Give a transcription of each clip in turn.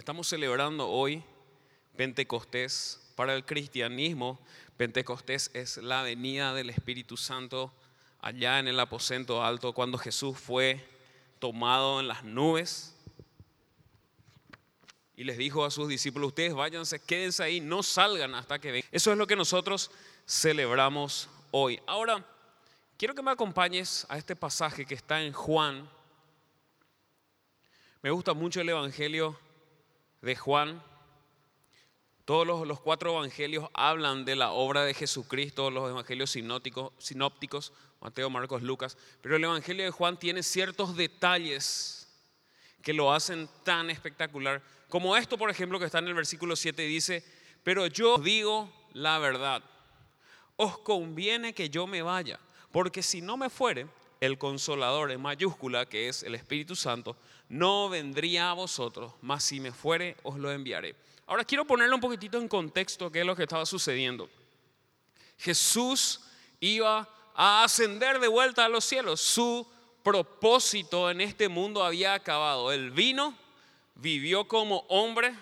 Estamos celebrando hoy Pentecostés. Para el cristianismo, Pentecostés es la venida del Espíritu Santo allá en el aposento alto cuando Jesús fue tomado en las nubes y les dijo a sus discípulos, ustedes váyanse, quédense ahí, no salgan hasta que vengan. Eso es lo que nosotros celebramos hoy. Ahora, quiero que me acompañes a este pasaje que está en Juan. Me gusta mucho el Evangelio de Juan. Todos los, cuatro evangelios hablan de la obra de Jesucristo, los evangelios sinópticos, sinópticos, Mateo, Marcos, Lucas, pero el Evangelio de Juan tiene ciertos detalles que lo hacen tan espectacular. Como esto, por ejemplo, que está en el versículo 7, dice, pero yo digo la verdad, os conviene que yo me vaya, porque si no me fuere, el consolador en mayúscula, que es el Espíritu Santo, no vendría a vosotros, mas si me fuere, os lo enviaré. Ahora quiero ponerle un poquitito en contexto qué es lo que estaba sucediendo. Jesús iba a ascender de vuelta a los cielos. Su propósito en este mundo había acabado. Él vino, vivió como hombre,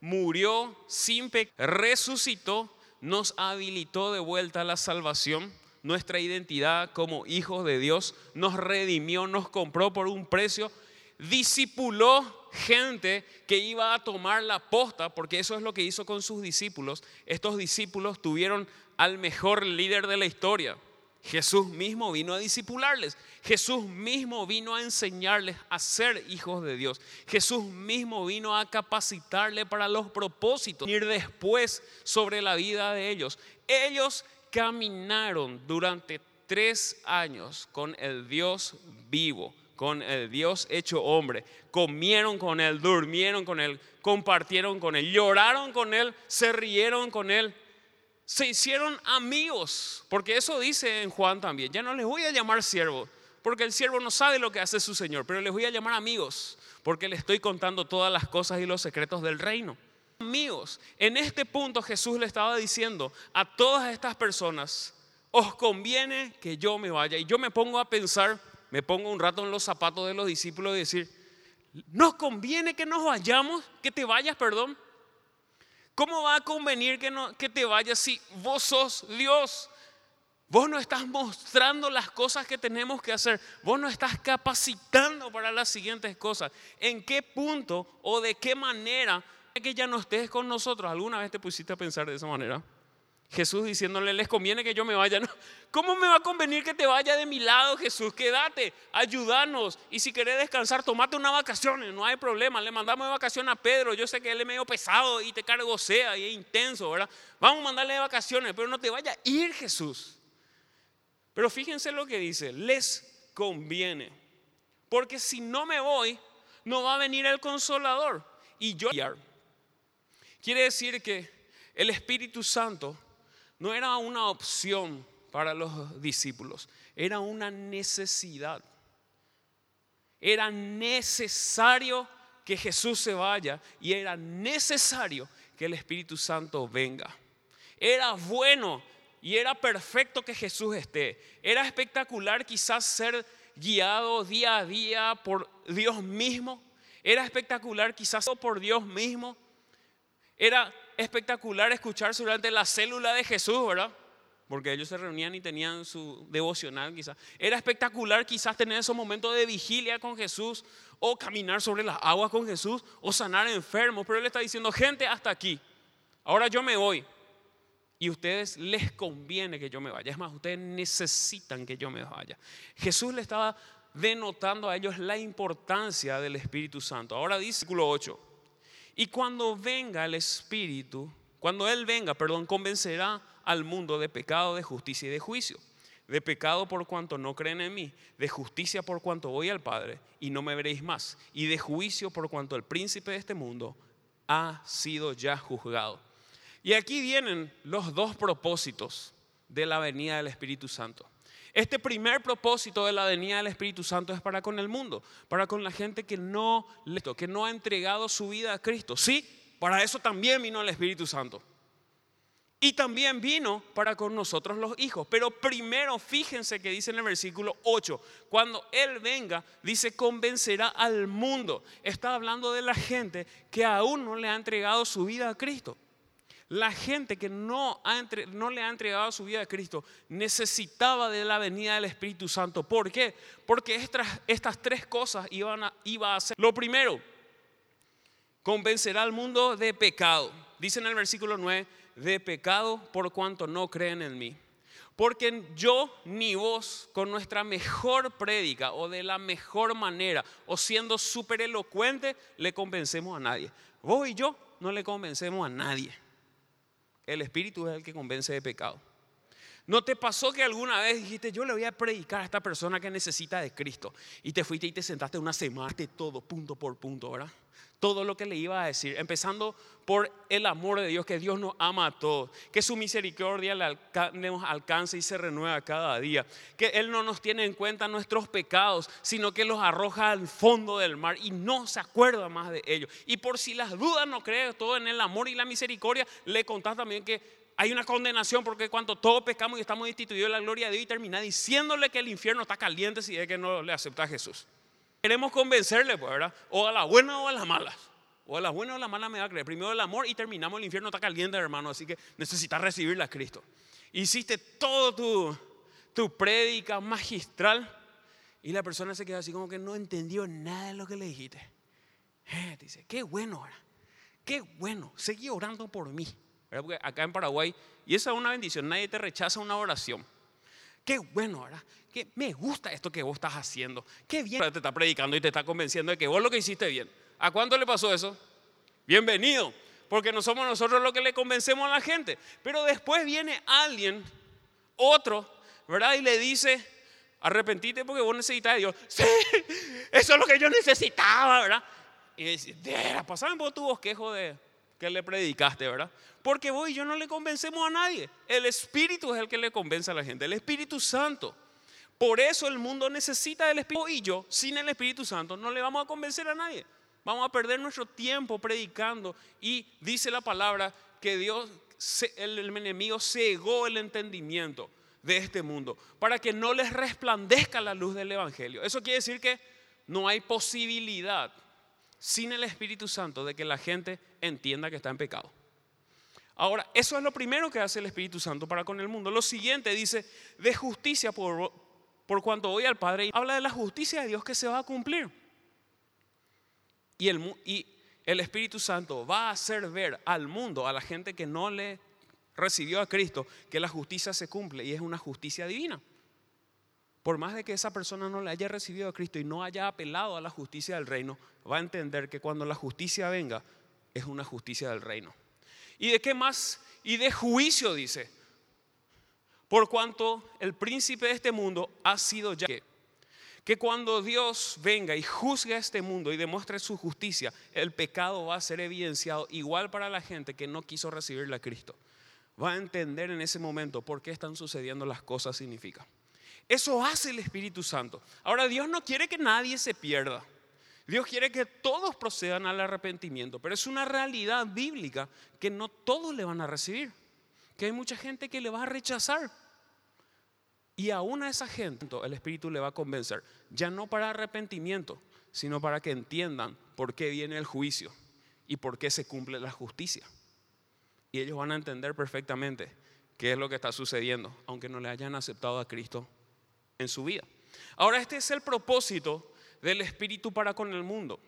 murió sin pecado, resucitó, nos habilitó de vuelta a la salvación nuestra identidad como hijos de Dios, nos redimió, nos compró por un precio, discipuló gente que iba a tomar la posta, porque eso es lo que hizo con sus discípulos. Estos discípulos tuvieron al mejor líder de la historia. Jesús mismo vino a discipularles. Jesús mismo vino a enseñarles a ser hijos de Dios. Jesús mismo vino a capacitarle para los propósitos. Ir después sobre la vida de ellos. Ellos caminaron durante tres años con el Dios vivo, con el Dios hecho hombre. Comieron con Él, durmieron con Él, compartieron con Él, lloraron con Él, se rieron con Él. Se hicieron amigos, porque eso dice en Juan también. Ya no les voy a llamar siervos, porque el siervo no sabe lo que hace su Señor, pero les voy a llamar amigos, porque le estoy contando todas las cosas y los secretos del reino. Amigos, en este punto Jesús le estaba diciendo a todas estas personas, os conviene que yo me vaya. Y yo me pongo a pensar, me pongo un rato en los zapatos de los discípulos y decir, ¿nos conviene que nos vayamos? Que te vayas, perdón. ¿Cómo va a convenir que, no, que te vayas si vos sos Dios? Vos no estás mostrando las cosas que tenemos que hacer. Vos no estás capacitando para las siguientes cosas. ¿En qué punto o de qué manera que ya no estés con nosotros. ¿Alguna vez te pusiste a pensar de esa manera? Jesús diciéndole, les conviene que yo me vaya. ¿Cómo me va a convenir que te vaya de mi lado, Jesús? Quédate, ayúdanos. Y si querés descansar, tomate una vacación, no hay problema. Le mandamos de vacación a Pedro. Yo sé que él es medio pesado y te cargo sea y es intenso, ¿verdad? Vamos a mandarle de vacaciones, pero no te vaya a ir, Jesús. Pero fíjense lo que dice, les conviene. Porque si no me voy, no va a venir el consolador. Y yo Quiere decir que el Espíritu Santo no era una opción para los discípulos, era una necesidad. Era necesario que Jesús se vaya y era necesario que el Espíritu Santo venga. Era bueno y era perfecto que Jesús esté. Era espectacular quizás ser guiado día a día por Dios mismo. Era espectacular quizás por Dios mismo era espectacular escuchar durante la célula de Jesús, ¿verdad? Porque ellos se reunían y tenían su devocional quizás. Era espectacular quizás tener esos momentos de vigilia con Jesús o caminar sobre las aguas con Jesús o sanar enfermos. Pero él está diciendo, gente, hasta aquí. Ahora yo me voy. Y ustedes les conviene que yo me vaya. Es más, ustedes necesitan que yo me vaya. Jesús le estaba denotando a ellos la importancia del Espíritu Santo. Ahora dice, versículo 8. Y cuando venga el Espíritu, cuando Él venga, perdón, convencerá al mundo de pecado, de justicia y de juicio. De pecado por cuanto no creen en mí, de justicia por cuanto voy al Padre y no me veréis más, y de juicio por cuanto el príncipe de este mundo ha sido ya juzgado. Y aquí vienen los dos propósitos de la venida del Espíritu Santo. Este primer propósito de la venida del Espíritu Santo es para con el mundo, para con la gente que no, que no ha entregado su vida a Cristo. Sí, para eso también vino el Espíritu Santo. Y también vino para con nosotros los hijos. Pero primero fíjense que dice en el versículo 8, cuando Él venga, dice, convencerá al mundo. Está hablando de la gente que aún no le ha entregado su vida a Cristo. La gente que no, le ha entregado su vida a Cristo necesitaba de la venida del Espíritu Santo. ¿Por qué? Porque estas, tres cosas iban a, iba. Lo primero, convencerá al mundo de pecado. Dice en el versículo 9, de pecado por cuanto no creen en mí. Porque yo ni vos con nuestra mejor prédica o de la mejor manera o siendo súper elocuente le convencemos a nadie. Vos y yo no le convencemos a nadie. El Espíritu es el que convence de pecado. ¿No te pasó que alguna vez dijiste, yo le voy a predicar a esta persona que necesita de Cristo? Y te fuiste y te sentaste una semana de todo, punto por punto, ¿verdad? todo lo que le iba a decir, empezando por el amor de Dios, que Dios nos ama a todos, que su misericordia nos alcanza y se renueva cada día, que Él no nos tiene en cuenta nuestros pecados, sino que los arroja al fondo del mar y no se acuerda más de ellos. Y por si las dudas no cree todo en el amor y la misericordia, le contás también que hay una condenación porque cuando todos pecamos y estamos instituidos en la gloria de Dios y termina diciéndole que el infierno está caliente si es que no le acepta a Jesús. Queremos convencerle, pues, ¿verdad? O a la buena o a las malas. O a la buena o a la mala me va a creer. Primero el amor y terminamos el infierno está caliente, hermano. Así que necesitas recibirla a Cristo. Hiciste todo tu, tu prédica magistral y la persona se queda así como que no entendió nada de lo que le dijiste. Eh, dice, qué bueno. Qué bueno. Seguí orando por mí. ¿Verdad? Porque acá en Paraguay, y esa es una bendición, nadie te rechaza una oración. Qué bueno, ¿verdad? Que me gusta esto que vos estás haciendo. Qué bien. Te está predicando y te está convenciendo de que vos lo que hiciste bien. ¿A cuánto le pasó eso? Bienvenido. Porque no somos nosotros los que le convencemos a la gente. Pero después viene alguien, otro, ¿verdad? Y le dice, arrepentite porque vos necesitas de Dios. Sí, eso es lo que yo necesitaba, ¿verdad? Y dice, pasaban por tu bosquejo de que le predicaste, ¿verdad? Porque vos y yo no le convencemos a nadie. El Espíritu es el que le convence a la gente, el Espíritu Santo. Por eso el mundo necesita del Espíritu y yo, sin el Espíritu Santo, no le vamos a convencer a nadie. Vamos a perder nuestro tiempo predicando y dice la palabra que Dios, el, el enemigo cegó el entendimiento de este mundo para que no les resplandezca la luz del Evangelio. Eso quiere decir que no hay posibilidad sin el Espíritu Santo de que la gente entienda que está en pecado. Ahora, eso es lo primero que hace el Espíritu Santo para con el mundo. Lo siguiente dice, de justicia por, por cuanto voy al Padre. Y habla de la justicia de Dios que se va a cumplir. Y el, y el Espíritu Santo va a hacer ver al mundo, a la gente que no le recibió a Cristo, que la justicia se cumple y es una justicia divina. Por más de que esa persona no le haya recibido a Cristo y no haya apelado a la justicia del reino, va a entender que cuando la justicia venga, es una justicia del reino. ¿Y de qué más? Y de juicio, dice. Por cuanto el príncipe de este mundo ha sido ya. Que cuando Dios venga y juzgue a este mundo y demuestre su justicia, el pecado va a ser evidenciado igual para la gente que no quiso recibirle a Cristo. Va a entender en ese momento por qué están sucediendo las cosas, significa. Eso hace el Espíritu Santo. Ahora, Dios no quiere que nadie se pierda. Dios quiere que todos procedan al arrepentimiento, pero es una realidad bíblica que no todos le van a recibir, que hay mucha gente que le va a rechazar. Y aún a esa gente el Espíritu le va a convencer, ya no para arrepentimiento, sino para que entiendan por qué viene el juicio y por qué se cumple la justicia. Y ellos van a entender perfectamente qué es lo que está sucediendo, aunque no le hayan aceptado a Cristo en su vida. Ahora, este es el propósito del Espíritu para con el mundo.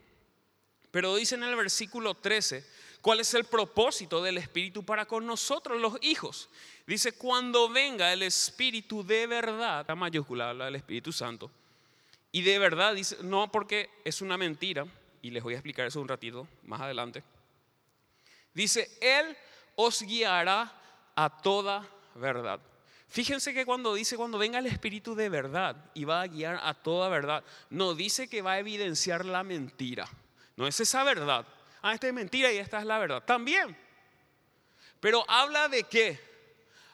Pero dice en el versículo 13, ¿cuál es el propósito del Espíritu para con nosotros los hijos? Dice, cuando venga el Espíritu de verdad, la mayúscula habla del Espíritu Santo, y de verdad dice, no porque es una mentira, y les voy a explicar eso un ratito más adelante. Dice, Él os guiará a toda verdad. Fíjense que cuando dice, cuando venga el Espíritu de verdad y va a guiar a toda verdad, no dice que va a evidenciar la mentira. No es esa verdad. Ah, esta es mentira y esta es la verdad. También. Pero habla de qué?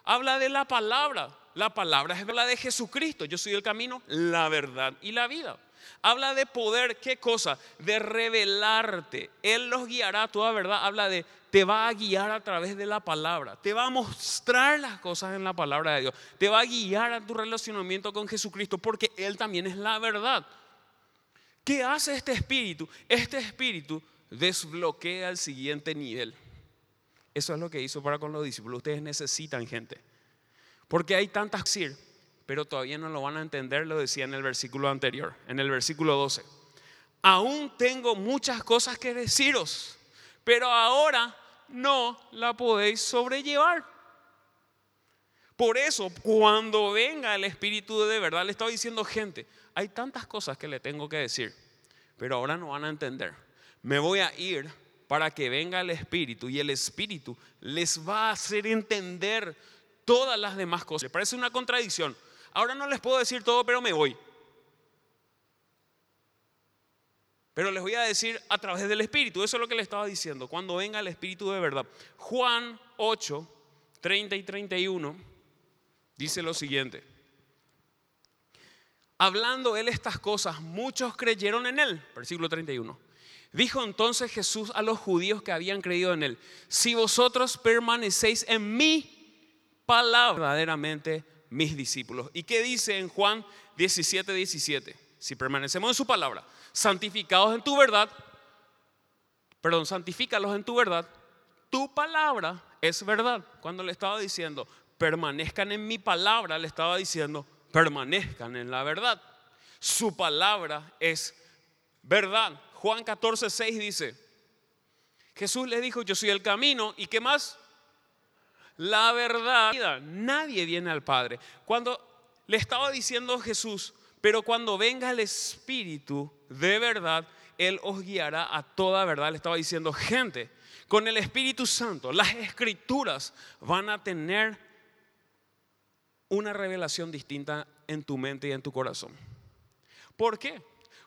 Habla de la palabra. La palabra es la de Jesucristo. Yo soy el camino, la verdad y la vida. Habla de poder, ¿qué cosa? De revelarte. Él los guiará a toda verdad. Habla de, te va a guiar a través de la palabra. Te va a mostrar las cosas en la palabra de Dios. Te va a guiar a tu relacionamiento con Jesucristo porque Él también es la verdad. ¿Qué hace este espíritu? Este espíritu desbloquea el siguiente nivel. Eso es lo que hizo para con los discípulos. Ustedes necesitan gente. Porque hay tantas decir, pero todavía no lo van a entender, lo decía en el versículo anterior, en el versículo 12. Aún tengo muchas cosas que deciros, pero ahora no la podéis sobrellevar. Por eso, cuando venga el Espíritu de verdad, le estaba diciendo gente, hay tantas cosas que le tengo que decir, pero ahora no van a entender. Me voy a ir para que venga el Espíritu y el Espíritu les va a hacer entender todas las demás cosas. Parece una contradicción. Ahora no les puedo decir todo, pero me voy. Pero les voy a decir a través del Espíritu. Eso es lo que le estaba diciendo. Cuando venga el Espíritu de verdad. Juan 8, 30 y 31 dice lo siguiente. Hablando él estas cosas, muchos creyeron en él. Versículo 31. Dijo entonces Jesús a los judíos que habían creído en él, si vosotros permanecéis en mi palabra, verdaderamente mis discípulos. ¿Y qué dice en Juan 17, 17? Si permanecemos en su palabra, santificados en tu verdad, perdón, santifícalos en tu verdad, tu palabra es verdad. Cuando le estaba diciendo, permanezcan en mi palabra, le estaba diciendo, permanezcan en la verdad. Su palabra es verdad. Juan 14, 6 dice, Jesús le dijo, yo soy el camino, ¿y qué más? La verdad. Nadie viene al Padre. Cuando le estaba diciendo Jesús, pero cuando venga el Espíritu de verdad, Él os guiará a toda verdad. Le estaba diciendo, gente, con el Espíritu Santo, las escrituras van a tener una revelación distinta en tu mente y en tu corazón. ¿Por qué?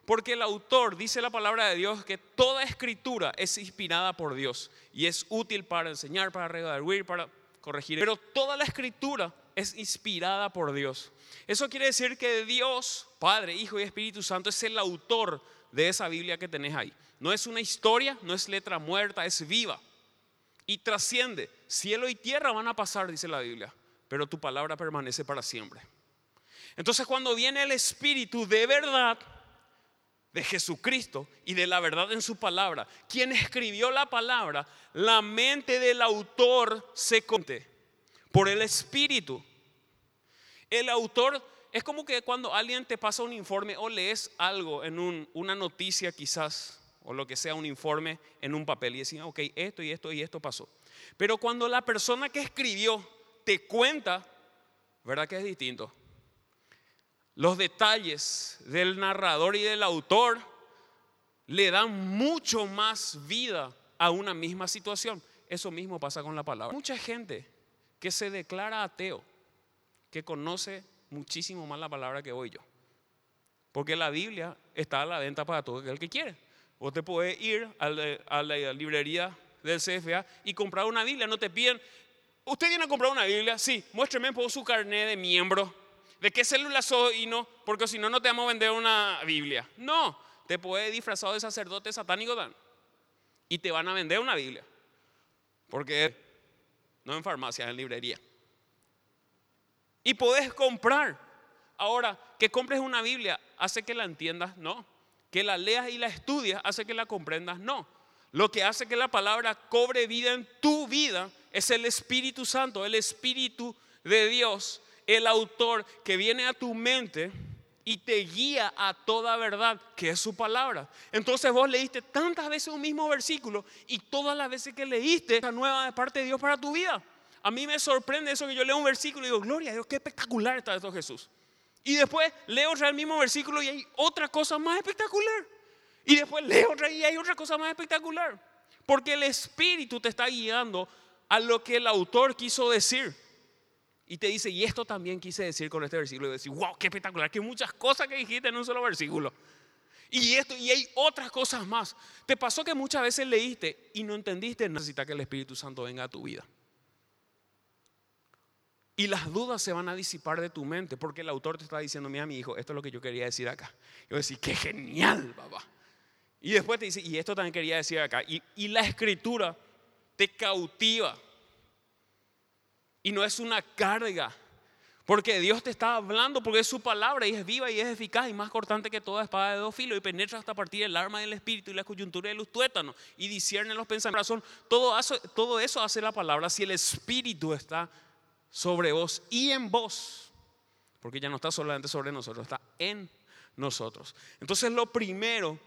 Porque el autor dice la palabra de Dios que toda escritura es inspirada por Dios y es útil para enseñar, para redarguir, para corregir. Pero toda la escritura es inspirada por Dios. Eso quiere decir que Dios, Padre, Hijo y Espíritu Santo, es el autor de esa Biblia que tenés ahí. No es una historia, no es letra muerta, es viva. Y trasciende. Cielo y tierra van a pasar, dice la Biblia, pero tu palabra permanece para siempre. Entonces cuando viene el Espíritu de verdad, de Jesucristo y de la verdad en su palabra. Quien escribió la palabra, la mente del autor se conte por el Espíritu. El autor es como que cuando alguien te pasa un informe o lees algo en una noticia quizás, o lo que sea, un informe en un papel y decís, ok, esto y esto y esto pasó. Pero cuando la persona que escribió te cuenta, ¿verdad que es distinto? Los detalles del narrador y del autor le dan mucho más vida a una misma situación. Eso mismo pasa con la palabra. Mucha gente que se declara ateo, que conoce muchísimo más la palabra que voy yo. Porque la Biblia está a la venta para todo el que quiere. Vos te puedes ir a la, librería del CFA y comprar una Biblia. No te piden, ¿usted viene a comprar una Biblia? Sí, muéstreme por su carnet de miembro ¿De qué célula soy y no? Porque si no, no te vamos a vender una Biblia. No, te puede disfrazado de sacerdote satánico Dan. Y te van a vender una Biblia. Porque no en farmacia, en librería. Y podés comprar. Ahora, que compres una Biblia hace que la entiendas, no. Que la leas y la estudias hace que la comprendas, no. Lo que hace que la palabra cobre vida en tu vida es el Espíritu Santo, el Espíritu de Dios el autor que viene a tu mente y te guía a toda verdad, que es su palabra. Entonces vos leíste tantas veces un mismo versículo y todas las veces que leíste esa nueva de parte de Dios para tu vida. A mí me sorprende eso que yo leo un versículo y digo, gloria a Dios, qué espectacular está esto Jesús. Y después leo el mismo versículo y hay otra cosa más espectacular. Y después leo otra y hay otra cosa más espectacular. Porque el Espíritu te está guiando a lo que el autor quiso decir. Y te dice, y esto también quise decir con este versículo. Y decir, wow, qué espectacular, que muchas cosas que dijiste en un solo versículo. Y esto, y hay otras cosas más. Te pasó que muchas veces leíste y no entendiste, necesita que el Espíritu Santo venga a tu vida. Y las dudas se van a disipar de tu mente porque el autor te está diciendo, mira mi hijo, esto es lo que yo quería decir acá. Yo decir, qué genial, papá. Y después te dice, y esto también quería decir acá. Y, y la escritura te cautiva. Y no es una carga. Porque Dios te está hablando, porque es su palabra y es viva y es eficaz y más cortante que toda espada de dos filos y penetra hasta partir el arma del espíritu y la coyuntura de los tuétanos y discierne los pensamientos. Todo eso, todo eso hace la palabra si el espíritu está sobre vos y en vos. Porque ya no está solamente sobre nosotros, está en nosotros. Entonces lo primero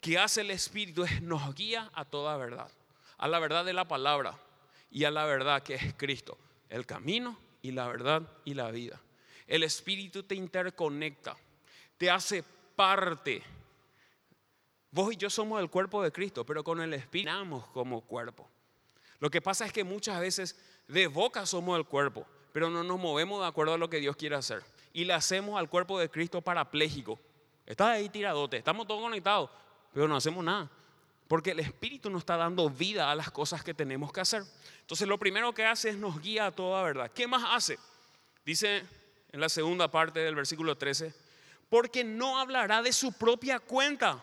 que hace el espíritu es nos guía a toda verdad, a la verdad de la palabra y a la verdad que es Cristo, el camino y la verdad y la vida. El Espíritu te interconecta, te hace parte. Vos y yo somos el cuerpo de Cristo, pero con el Espíritu somos como cuerpo. Lo que pasa es que muchas veces de boca somos el cuerpo, pero no nos movemos de acuerdo a lo que Dios quiere hacer. Y le hacemos al cuerpo de Cristo parapléjico. Estás ahí tiradote, estamos todos conectados, pero no hacemos nada. Porque el Espíritu nos está dando vida a las cosas que tenemos que hacer. Entonces lo primero que hace es nos guía a toda verdad. ¿Qué más hace? Dice en la segunda parte del versículo 13, porque no hablará de su propia cuenta,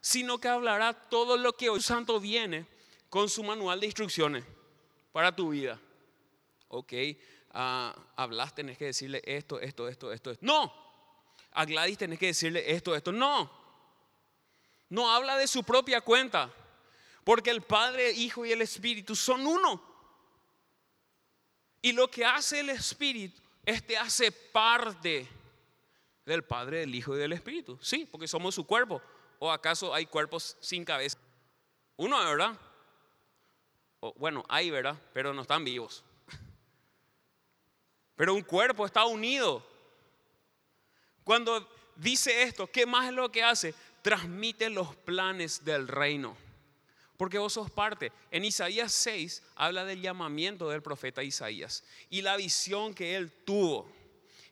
sino que hablará todo lo que hoy Santo viene con su manual de instrucciones para tu vida. Ok, uh, hablas, tenés que decirle esto, esto, esto, esto, esto. No, a Gladys tenés que decirle esto, esto. No, no habla de su propia cuenta, porque el Padre, Hijo y el Espíritu son uno. Y lo que hace el Espíritu este hace parte del Padre, del Hijo y del Espíritu. Sí, porque somos su cuerpo. ¿O acaso hay cuerpos sin cabeza? Uno, ¿verdad? O, bueno, hay, ¿verdad? Pero no están vivos. Pero un cuerpo está unido. Cuando dice esto, ¿qué más es lo que hace? Transmite los planes del reino porque vos sos parte. En Isaías 6 habla del llamamiento del profeta Isaías y la visión que él tuvo.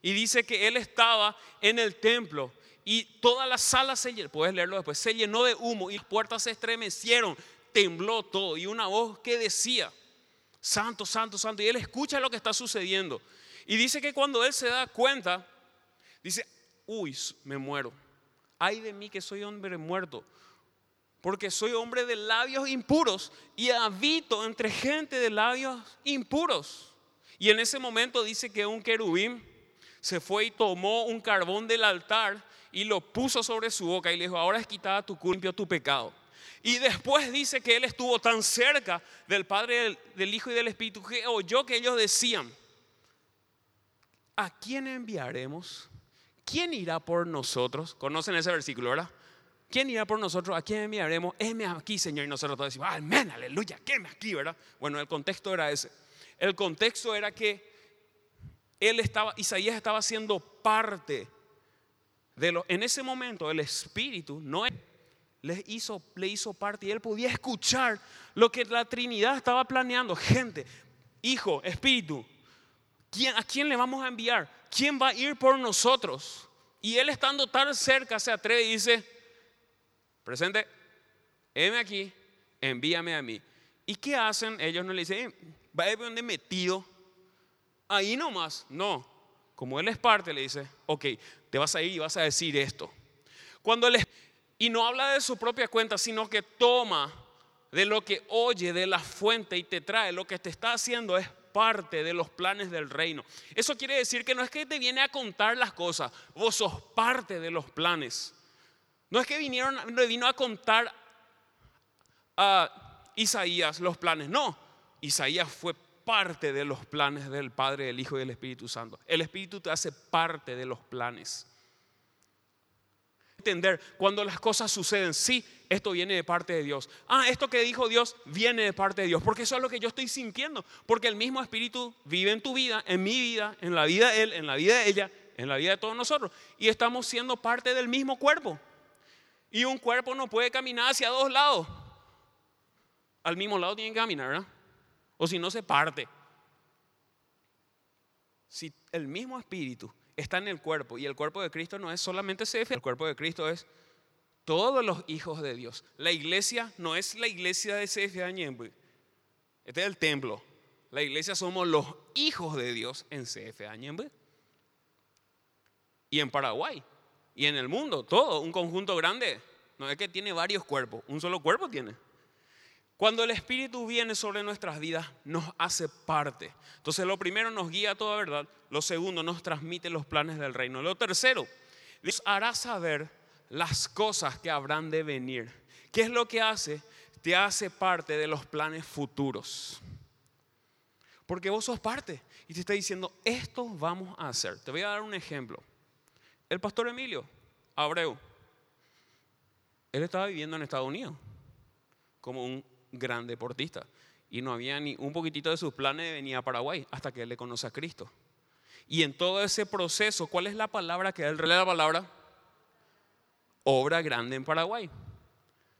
Y dice que él estaba en el templo y toda la sala se llenó, puedes leerlo después, se llenó de humo y las puertas se estremecieron, tembló todo y una voz que decía, santo, santo, santo, y él escucha lo que está sucediendo. Y dice que cuando él se da cuenta, dice, uy, me muero, ay de mí que soy hombre muerto, porque soy hombre de labios impuros y habito entre gente de labios impuros. Y en ese momento dice que un querubín se fue y tomó un carbón del altar y lo puso sobre su boca y le dijo, ahora es quitada tu culpa, tu pecado. Y después dice que él estuvo tan cerca del Padre, del Hijo y del Espíritu que oyó que ellos decían, ¿a quién enviaremos? ¿Quién irá por nosotros? ¿Conocen ese versículo, verdad? ¿Quién irá por nosotros? ¿A quién enviaremos? Heme aquí, Señor. Y nosotros todos decimos, amén, aleluya, quéme aquí, ¿verdad? Bueno, el contexto era ese. El contexto era que él estaba, Isaías estaba siendo parte de lo. En ese momento, el Espíritu no le hizo, le hizo parte y él podía escuchar lo que la Trinidad estaba planeando. Gente, Hijo, Espíritu, ¿quién, ¿a quién le vamos a enviar? ¿Quién va a ir por nosotros? Y él estando tan cerca se atreve y dice, presente, heme aquí, envíame a mí. ¿Y qué hacen? Ellos no le dicen, va a donde metido, ahí nomás. No, como él es parte, le dice, ok, te vas a ir y vas a decir esto. Cuando él y no habla de su propia cuenta, sino que toma de lo que oye de la fuente y te trae, lo que te está haciendo es parte de los planes del reino. Eso quiere decir que no es que te viene a contar las cosas, vos sos parte de los planes. No es que vinieron, vino a contar a Isaías los planes, no. Isaías fue parte de los planes del Padre, del Hijo y del Espíritu Santo. El Espíritu te hace parte de los planes. Entender cuando las cosas suceden, sí, esto viene de parte de Dios. Ah, esto que dijo Dios viene de parte de Dios, porque eso es lo que yo estoy sintiendo, porque el mismo Espíritu vive en tu vida, en mi vida, en la vida de Él, en la vida de ella, en la vida de todos nosotros, y estamos siendo parte del mismo cuerpo. Y un cuerpo no puede caminar hacia dos lados. Al mismo lado tiene que caminar, ¿verdad? O si no se parte. Si el mismo espíritu está en el cuerpo y el cuerpo de Cristo no es solamente CF, el cuerpo de Cristo es todos los hijos de Dios. La iglesia no es la iglesia de CF Añembe. Este es el templo. La iglesia somos los hijos de Dios en CFA Ñembe. Y en Paraguay. Y en el mundo, todo, un conjunto grande. No es que tiene varios cuerpos, un solo cuerpo tiene. Cuando el Espíritu viene sobre nuestras vidas, nos hace parte. Entonces, lo primero nos guía a toda verdad. Lo segundo, nos transmite los planes del reino. Lo tercero, Dios hará saber las cosas que habrán de venir. ¿Qué es lo que hace? Te hace parte de los planes futuros. Porque vos sos parte y te está diciendo, esto vamos a hacer. Te voy a dar un ejemplo. El pastor Emilio Abreu, él estaba viviendo en Estados Unidos como un gran deportista y no había ni un poquitito de sus planes de venir a Paraguay hasta que él le conoce a Cristo. Y en todo ese proceso, ¿cuál es la palabra que él relea la palabra? Obra grande en Paraguay.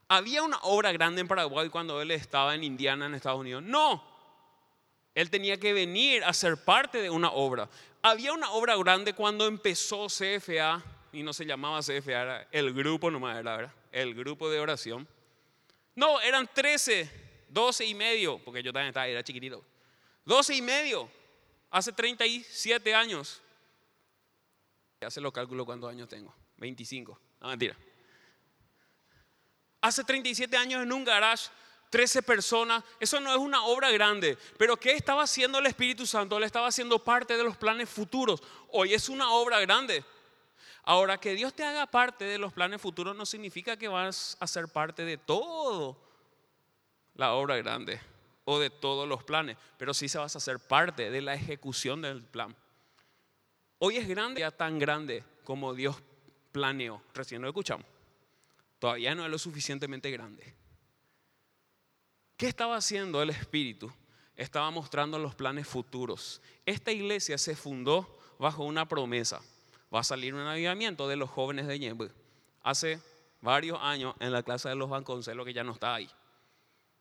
¿Había una obra grande en Paraguay cuando él estaba en Indiana, en Estados Unidos? No. Él tenía que venir a ser parte de una obra. Había una obra grande cuando empezó CFA, y no se llamaba CFA, era el grupo nomás, era. El grupo de oración. No, eran 13, 12 y medio, porque yo también estaba, era chiquitito. 12 y medio, hace 37 años. Hace los cálculos cuántos años tengo. 25. No, mentira. Hace 37 años en un garage 13 personas, eso no es una obra grande, pero ¿qué estaba haciendo el Espíritu Santo? Él estaba haciendo parte de los planes futuros. Hoy es una obra grande. Ahora, que Dios te haga parte de los planes futuros no significa que vas a ser parte de todo la obra grande o de todos los planes, pero sí se vas a ser parte de la ejecución del plan. Hoy es grande, ya tan grande como Dios planeó. Recién lo escuchamos. Todavía no es lo suficientemente grande. ¿Qué estaba haciendo el Espíritu? Estaba mostrando los planes futuros. Esta iglesia se fundó bajo una promesa. Va a salir un avivamiento de los jóvenes de Ñembe. Hace varios años en la clase de los Banconcelos que ya no está ahí.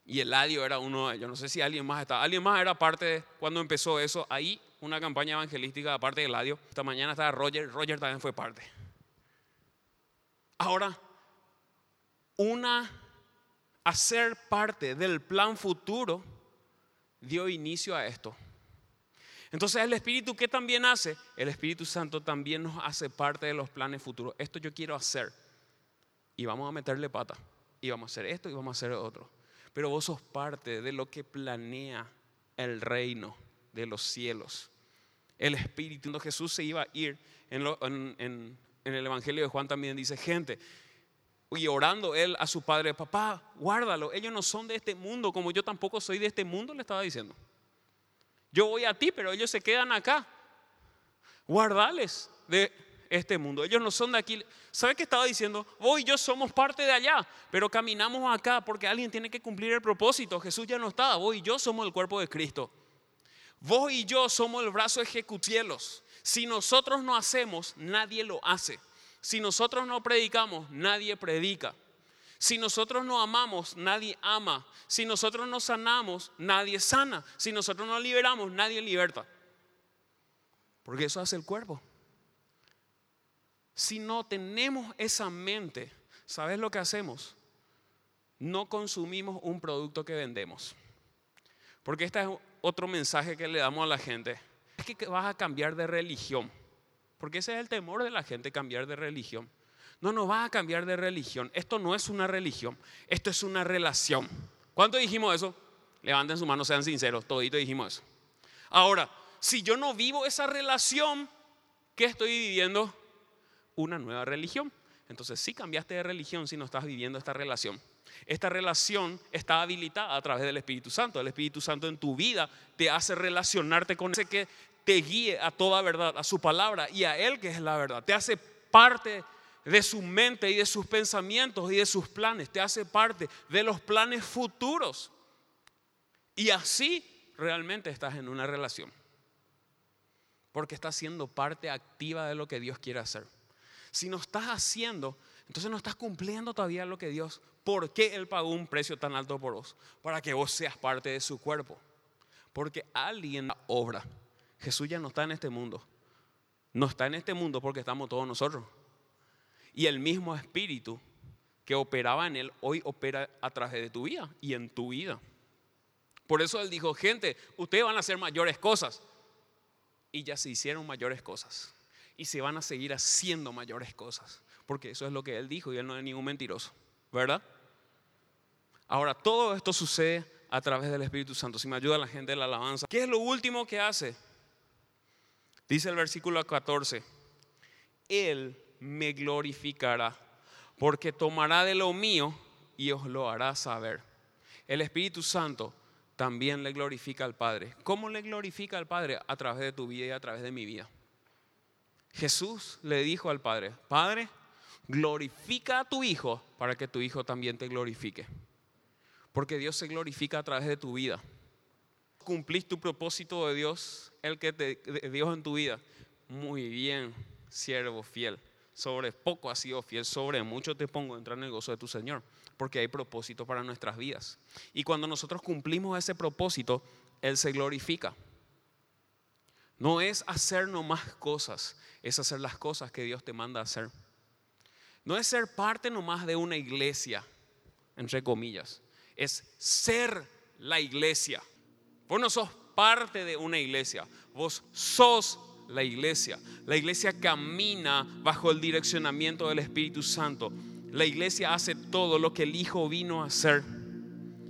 Y Eladio era uno de ellos. No sé si alguien más está. Alguien más era parte de cuando empezó eso. Ahí una campaña evangelística aparte de Eladio. Esta mañana estaba Roger. Roger también fue parte. Ahora, una hacer parte del plan futuro dio inicio a esto. Entonces el Espíritu, ¿qué también hace? El Espíritu Santo también nos hace parte de los planes futuros. Esto yo quiero hacer. Y vamos a meterle pata. Y vamos a hacer esto y vamos a hacer otro. Pero vos sos parte de lo que planea el reino de los cielos. El Espíritu, cuando Jesús se iba a ir, en, en el Evangelio de Juan también dice, gente, y orando él a su padre, papá, guárdalo, ellos no son de este mundo como yo tampoco soy de este mundo, le estaba diciendo. Yo voy a ti, pero ellos se quedan acá. Guardales de este mundo. Ellos no son de aquí. ¿Sabe qué estaba diciendo? Vos y yo somos parte de allá, pero caminamos acá porque alguien tiene que cumplir el propósito. Jesús ya no estaba. Vos y yo somos el cuerpo de Cristo. Vos y yo somos el brazo ejecutielos. Si nosotros no hacemos, nadie lo hace. Si nosotros no predicamos, nadie predica. Si nosotros no amamos, nadie ama. Si nosotros no sanamos, nadie sana. Si nosotros no liberamos, nadie liberta. Porque eso hace el cuerpo. Si no tenemos esa mente, ¿sabes lo que hacemos? No consumimos un producto que vendemos. Porque este es otro mensaje que le damos a la gente. Es que vas a cambiar de religión. Porque ese es el temor de la gente, cambiar de religión. No, no va a cambiar de religión. Esto no es una religión, esto es una relación. ¿Cuánto dijimos eso? Levanten su mano, sean sinceros, todito dijimos eso. Ahora, si yo no vivo esa relación, ¿qué estoy viviendo? Una nueva religión. Entonces sí cambiaste de religión si no estás viviendo esta relación. Esta relación está habilitada a través del Espíritu Santo. El Espíritu Santo en tu vida te hace relacionarte con ese que te guíe a toda verdad, a su palabra y a Él que es la verdad. Te hace parte de su mente y de sus pensamientos y de sus planes. Te hace parte de los planes futuros. Y así realmente estás en una relación. Porque estás siendo parte activa de lo que Dios quiere hacer. Si no estás haciendo, entonces no estás cumpliendo todavía lo que Dios, ¿por qué Él pagó un precio tan alto por vos? Para que vos seas parte de su cuerpo. Porque alguien obra Jesús ya no está en este mundo. No está en este mundo porque estamos todos nosotros. Y el mismo espíritu que operaba en él hoy opera a través de tu vida y en tu vida. Por eso Él dijo, gente, ustedes van a hacer mayores cosas. Y ya se hicieron mayores cosas. Y se van a seguir haciendo mayores cosas. Porque eso es lo que Él dijo y Él no es ningún mentiroso. ¿Verdad? Ahora, todo esto sucede a través del Espíritu Santo. Si me ayuda la gente de la alabanza. ¿Qué es lo último que hace? Dice el versículo 14. Él me glorificará, porque tomará de lo mío y os lo hará saber. El Espíritu Santo también le glorifica al Padre. ¿Cómo le glorifica al Padre? A través de tu vida y a través de mi vida. Jesús le dijo al Padre, Padre, glorifica a tu Hijo para que tu Hijo también te glorifique. Porque Dios se glorifica a través de tu vida. Cumplís tu propósito de Dios, el que te de Dios en tu vida. Muy bien, siervo fiel. Sobre poco has sido fiel, sobre mucho te pongo a entrar en el gozo de tu Señor, porque hay propósito para nuestras vidas. Y cuando nosotros cumplimos ese propósito, Él se glorifica. No es hacer nomás cosas, es hacer las cosas que Dios te manda hacer. No es ser parte nomás de una iglesia, entre comillas, es ser la iglesia. Vos no sos parte de una iglesia, vos sos la iglesia. La iglesia camina bajo el direccionamiento del Espíritu Santo. La iglesia hace todo lo que el Hijo vino a hacer.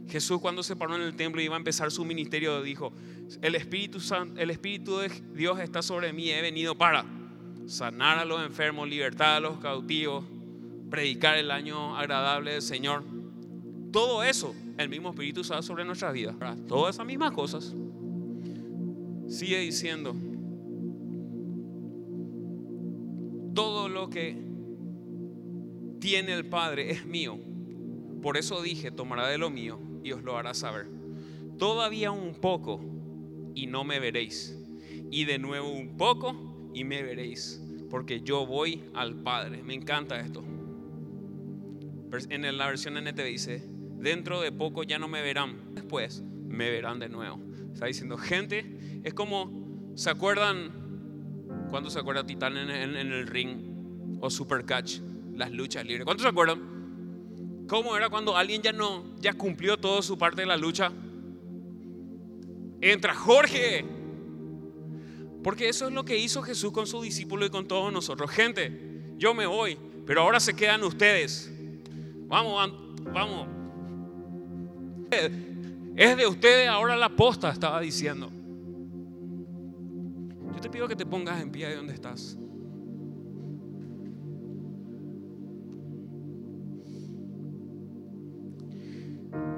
Jesús cuando se paró en el templo y iba a empezar su ministerio dijo, el Espíritu, Santo, el Espíritu de Dios está sobre mí, he venido para sanar a los enfermos, libertar a los cautivos, predicar el año agradable del Señor. Todo eso, el mismo Espíritu está sobre nuestras vidas. Todas esas mismas cosas. Sigue diciendo, todo lo que tiene el Padre es mío. Por eso dije, tomará de lo mío y os lo hará saber. Todavía un poco y no me veréis. Y de nuevo un poco y me veréis. Porque yo voy al Padre. Me encanta esto. En la versión NTV dice, dentro de poco ya no me verán. Después me verán de nuevo. Está diciendo, gente, es como, ¿se acuerdan cuando se acuerda Titán en, el ring o Supercatch? Las luchas libres. ¿Cuántos se acuerdan? ¿Cómo era cuando alguien ya no, ya cumplió toda su parte de la lucha? Entra Jorge. Porque eso es lo que hizo Jesús con su discípulo y con todos nosotros. Gente, yo me voy, pero ahora se quedan ustedes. Vamos, vamos. Es de ustedes ahora la posta, estaba diciendo. Te pido que te pongas en pie de donde estás.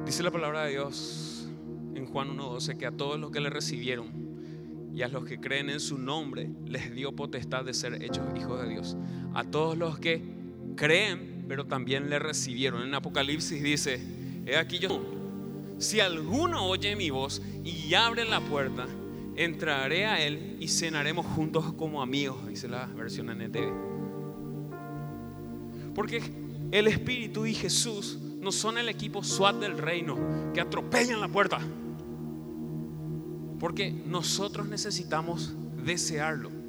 Dice la palabra de Dios en Juan 1.12 que a todos los que le recibieron y a los que creen en su nombre les dio potestad de ser hechos hijos de Dios. A todos los que creen, pero también le recibieron. En Apocalipsis dice, he aquí yo, si alguno oye mi voz y abre la puerta, entraré a él y cenaremos juntos como amigos, dice la versión NTV. Porque el Espíritu y Jesús no son el equipo SWAT del reino que atropellan la puerta. Porque nosotros necesitamos desearlo.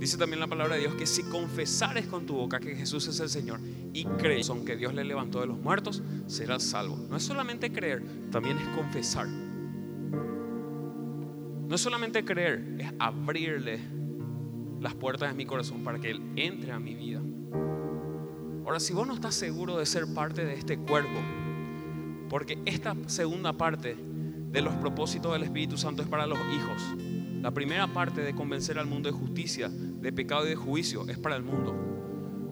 Dice también la palabra de Dios que si confesares con tu boca que Jesús es el Señor y crees que Dios le levantó de los muertos, serás salvo. No es solamente creer, también es confesar. No es solamente creer, es abrirle las puertas de mi corazón para que Él entre a mi vida. Ahora, si vos no estás seguro de ser parte de este cuerpo, porque esta segunda parte de los propósitos del Espíritu Santo es para los hijos. La primera parte de convencer al mundo de justicia, de pecado y de juicio es para el mundo.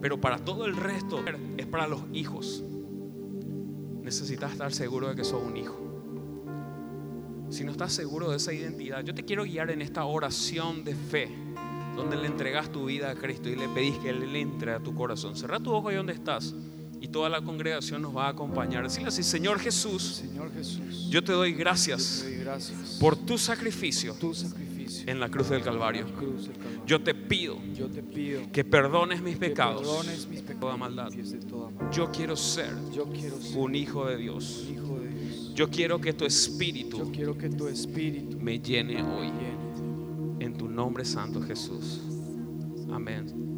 Pero para todo el resto es para los hijos. Necesitas estar seguro de que sos un hijo. Si no estás seguro de esa identidad, yo te quiero guiar en esta oración de fe donde le entregas tu vida a Cristo y le pedís que Él le entre a tu corazón. Cerra tu ojo ahí donde estás y toda la congregación nos va a acompañar. Decirle así, Señor Jesús, Señor Jesús, yo te doy gracias, te doy gracias por tu sacrificio tu sacrificio en la cruz del Calvario. Yo te pido que perdones mis pecados, de toda maldad. Yo quiero ser Yo quiero ser un hijo de Dios. Yo quiero que tu Yo espíritu quiero que tu espíritu me llene hoy. En tu nombre santo Jesús. Amén.